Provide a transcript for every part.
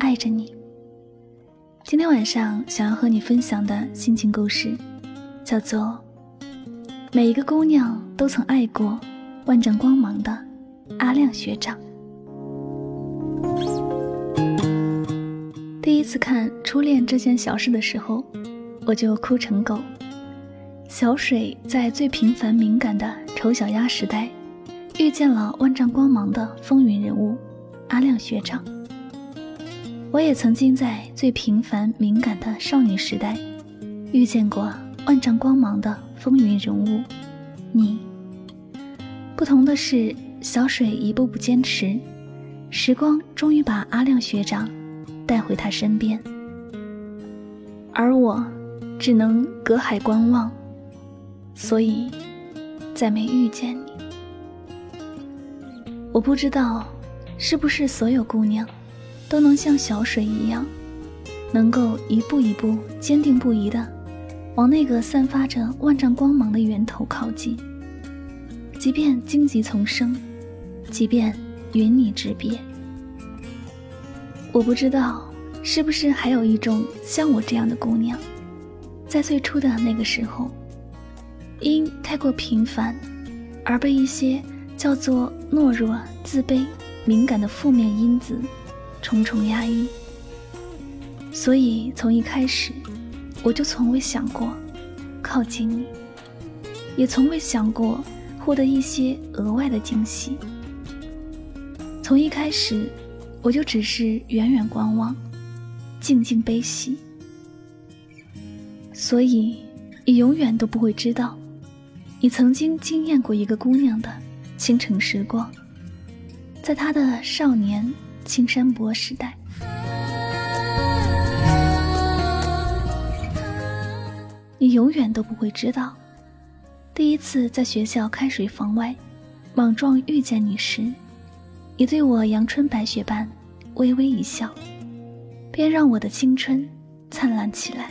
爱着你。今天晚上想要和你分享的心情故事，叫做。每一个姑娘都曾爱过万丈光芒的阿亮学长。第一次看《初恋这件小事》的时候，我就哭成狗。小水在最平凡敏感的丑小鸭时代，遇见了万丈光芒的风云人物阿亮学长。我也曾经在最平凡敏感的少女时代，遇见过万丈光芒的。风云人物，你。不同的是，小水一步步坚持，时光终于把阿亮学长带回他身边，而我只能隔海观望，所以再没遇见你。我不知道，是不是所有姑娘都能像小水一样，能够一步一步坚定不移的。往那个散发着万丈光芒的源头靠近，即便荆棘丛生，即便云泥之别。我不知道是不是还有一种像我这样的姑娘，在最初的那个时候，因太过平凡，而被一些叫做懦弱、自卑、敏感的负面因子重重压抑，所以从一开始。我就从未想过靠近你，也从未想过获得一些额外的惊喜。从一开始，我就只是远远观望，静静悲喜。所以，你永远都不会知道，你曾经惊艳过一个姑娘的倾城时光，在她的少年青山薄时代。你永远都不会知道，第一次在学校开水房外莽撞遇见你时，你对我阳春白雪般微微一笑，便让我的青春灿烂起来。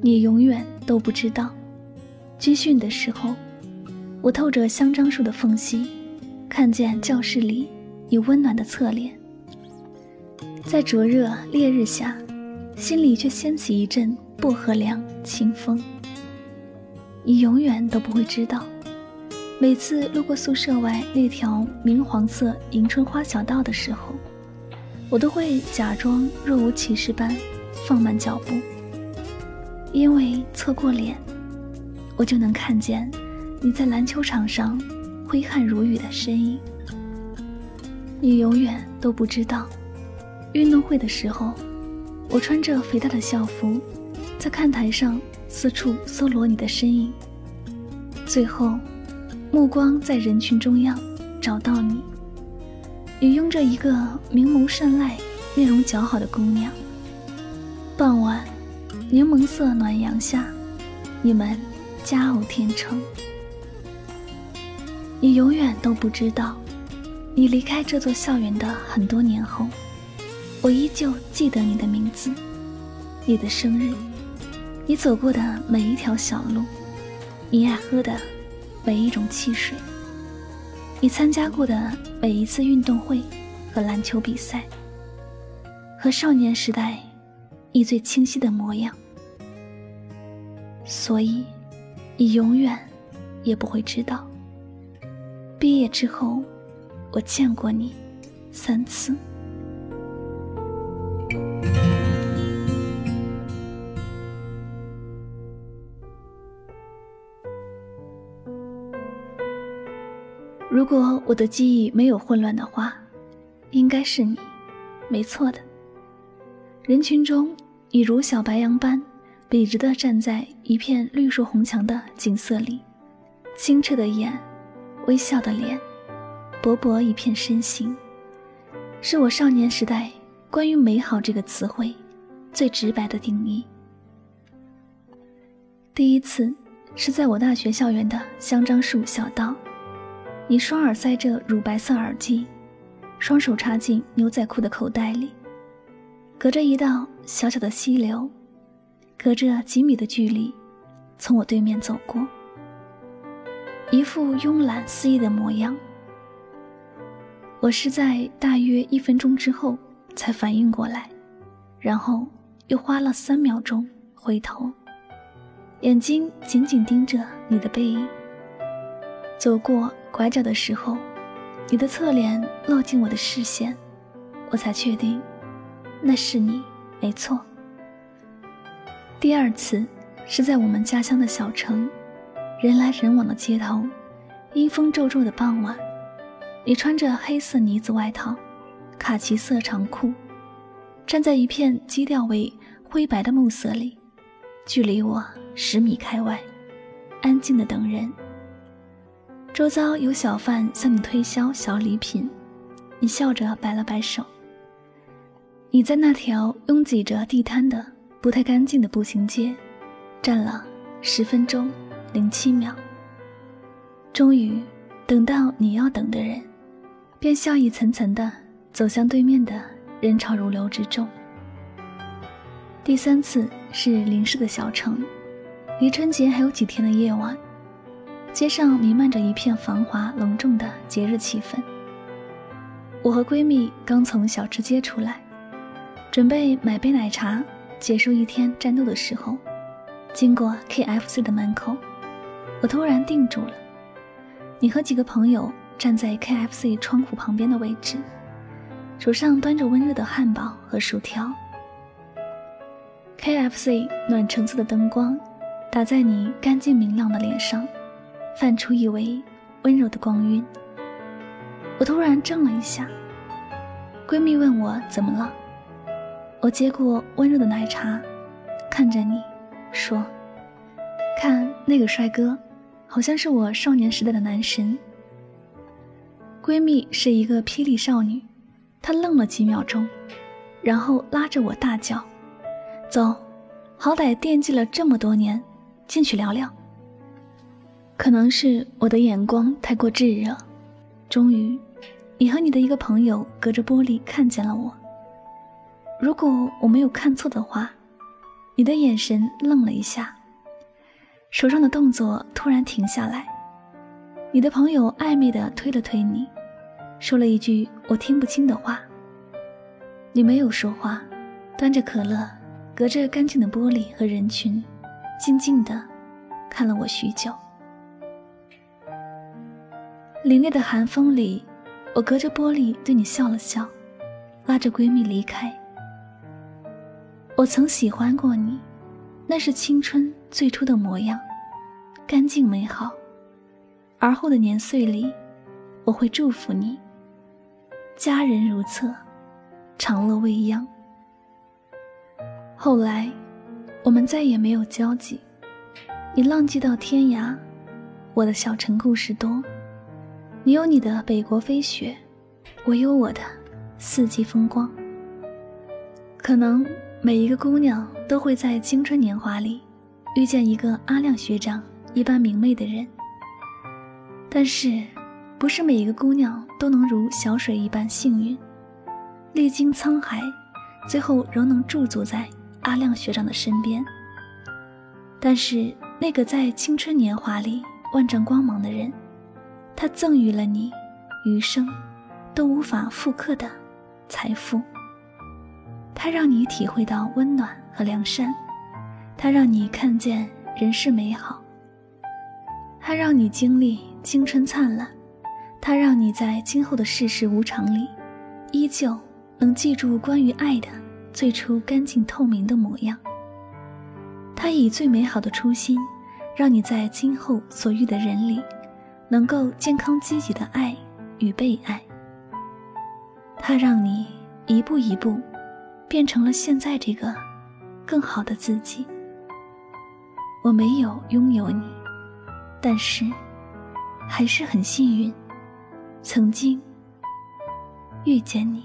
你永远都不知道，军训的时候，我透着香樟树的缝隙，看见教室里你温暖的侧脸，在灼热烈日下，心里却掀起一阵。薄荷凉，清风。你永远都不会知道，每次路过宿舍外那条明黄色迎春花小道的时候，我都会假装若无其事般放慢脚步，因为侧过脸，我就能看见你在篮球场上挥汗如雨的身影。你永远都不知道，运动会的时候，我穿着肥大的校服。在看台上四处搜罗你的身影，最后，目光在人群中央找到你。你拥着一个明眸善睐、面容姣好的姑娘。傍晚，柠檬色暖阳下，你们佳偶天成。你永远都不知道，你离开这座校园的很多年后，我依旧记得你的名字，你的生日。你走过的每一条小路，你爱喝的每一种汽水，你参加过的每一次运动会和篮球比赛，和少年时代你最清晰的模样。所以，你永远也不会知道，毕业之后，我见过你三次。如果我的记忆没有混乱的话，应该是你，没错的。人群中，你如小白杨般笔直地站在一片绿树红墙的景色里，清澈的眼，微笑的脸，薄薄一片身形，是我少年时代关于“美好”这个词汇最直白的定义。第一次是在我大学校园的香樟树小道，你双耳塞着乳白色耳机，双手插进牛仔裤的口袋里，隔着一道小小的溪流，隔着几米的距离，从我对面走过，一副慵懒肆意的模样。我是在大约一分钟之后才反应过来，然后又花了三秒钟回头。眼睛紧紧盯着你的背影，走过拐角的时候，你的侧脸落进我的视线，我才确定，那是你，没错。第二次是在我们家乡的小城，人来人往的街头，阴风骤骤的傍晚，你穿着黑色呢子外套，卡其色长裤，站在一片基调为灰白的暮色里，距离我。十米开外，安静的等人。周遭有小贩向你推销小礼品，你笑着摆了摆手。你在那条拥挤着地摊的不太干净的步行街，站了十分钟零七秒。终于等到你要等的人，便笑意层层的走向对面的人潮如流之中。第三次是邻市的小城。离春节还有几天的夜晚，街上弥漫着一片繁华隆重的节日气氛。我和闺蜜刚从小吃街出来，准备买杯奶茶，结束一天战斗的时候，经过 KFC 的门口，我突然定住了。你和几个朋友站在 KFC 窗户旁边的位置，手上端着温热的汉堡和薯条。KFC 暖橙色的灯光。打在你干净明亮的脸上，泛出一围温柔的光晕。我突然怔了一下。闺蜜问我怎么了，我接过温柔的奶茶，看着你，说：“看那个帅哥，好像是我少年时代的男神。”闺蜜是一个霹雳少女，她愣了几秒钟，然后拉着我大叫：“走，好歹惦记了这么多年。”进去聊聊。可能是我的眼光太过炙热，终于，你和你的一个朋友隔着玻璃看见了我。如果我没有看错的话，你的眼神愣了一下，手上的动作突然停下来。你的朋友暧昧地推了推你，说了一句我听不清的话。你没有说话，端着可乐，隔着干净的玻璃和人群。静静地看了我许久，凛冽的寒风里，我隔着玻璃对你笑了笑，拉着闺蜜离开。我曾喜欢过你，那是青春最初的模样，干净美好。而后的年岁里，我会祝福你，佳人如厕，长乐未央。后来。我们再也没有交集，你浪迹到天涯，我的小城故事多。你有你的北国飞雪，我有我的四季风光。可能每一个姑娘都会在青春年华里遇见一个阿亮学长一般明媚的人，但是不是每一个姑娘都能如小水一般幸运，历经沧海，最后仍能驻足在。阿亮学长的身边，但是那个在青春年华里万丈光芒的人，他赠予了你余生都无法复刻的财富。他让你体会到温暖和良善，他让你看见人世美好，他让你经历青春灿烂，他让你在今后的世事无常里，依旧能记住关于爱的。最初干净透明的模样，他以最美好的初心，让你在今后所遇的人里，能够健康积极的爱与被爱。它让你一步一步变成了现在这个更好的自己。我没有拥有你但是还是很幸运曾经遇见你。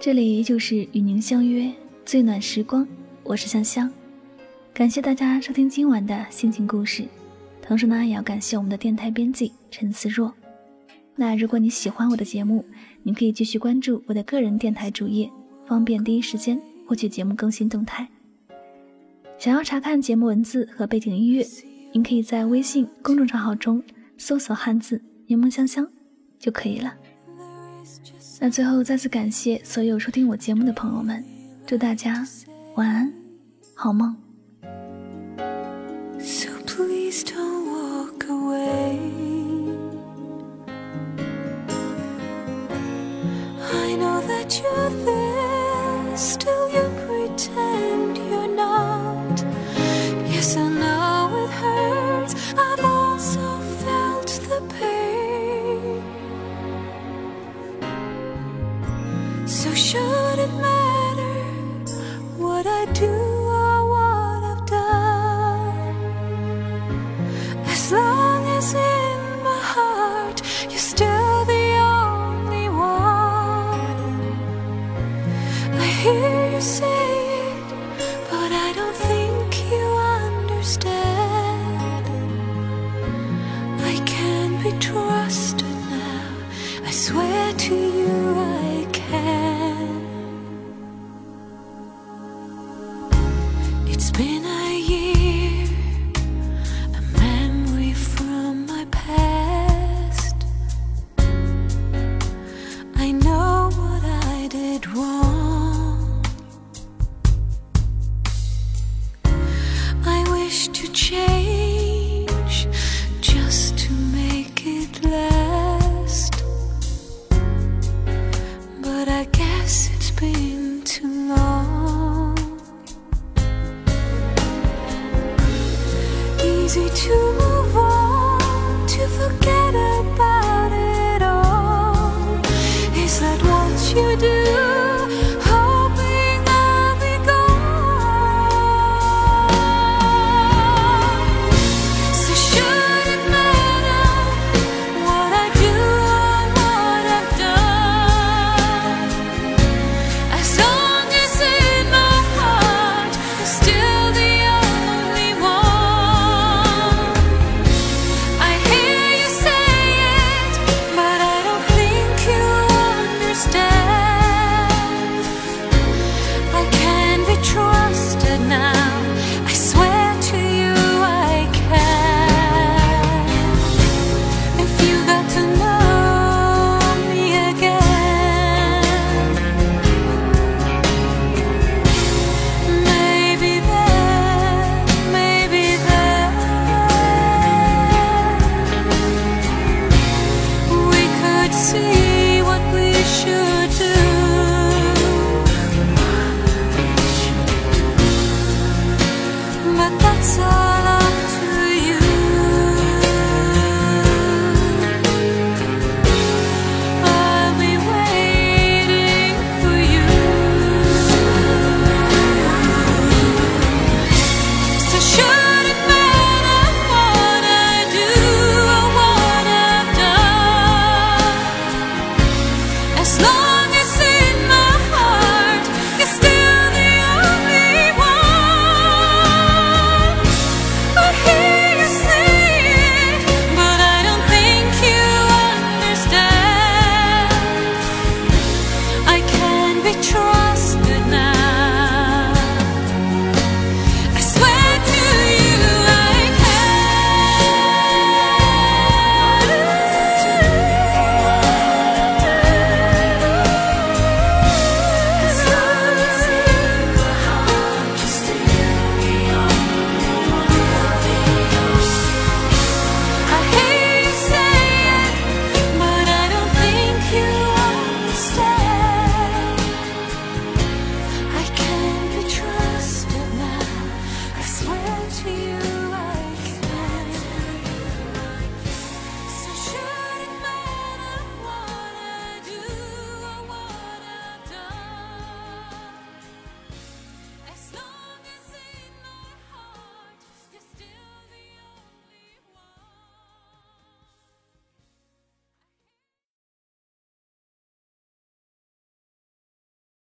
这里就是与您相约最暖时光。我是香香。感谢大家收听今晚的心情故事，同时呢，也要感谢我们的电台编辑陈思若。那如果你喜欢我的节目，你可以继续关注我的个人电台主页，方便第一时间获取节目更新动态。想要查看节目文字和背景音乐，您可以在微信公众账号中搜索汉字“柠檬香香”就可以了。那最后再次感谢所有收听我节目的朋友们，祝大家晚安，好梦。say you do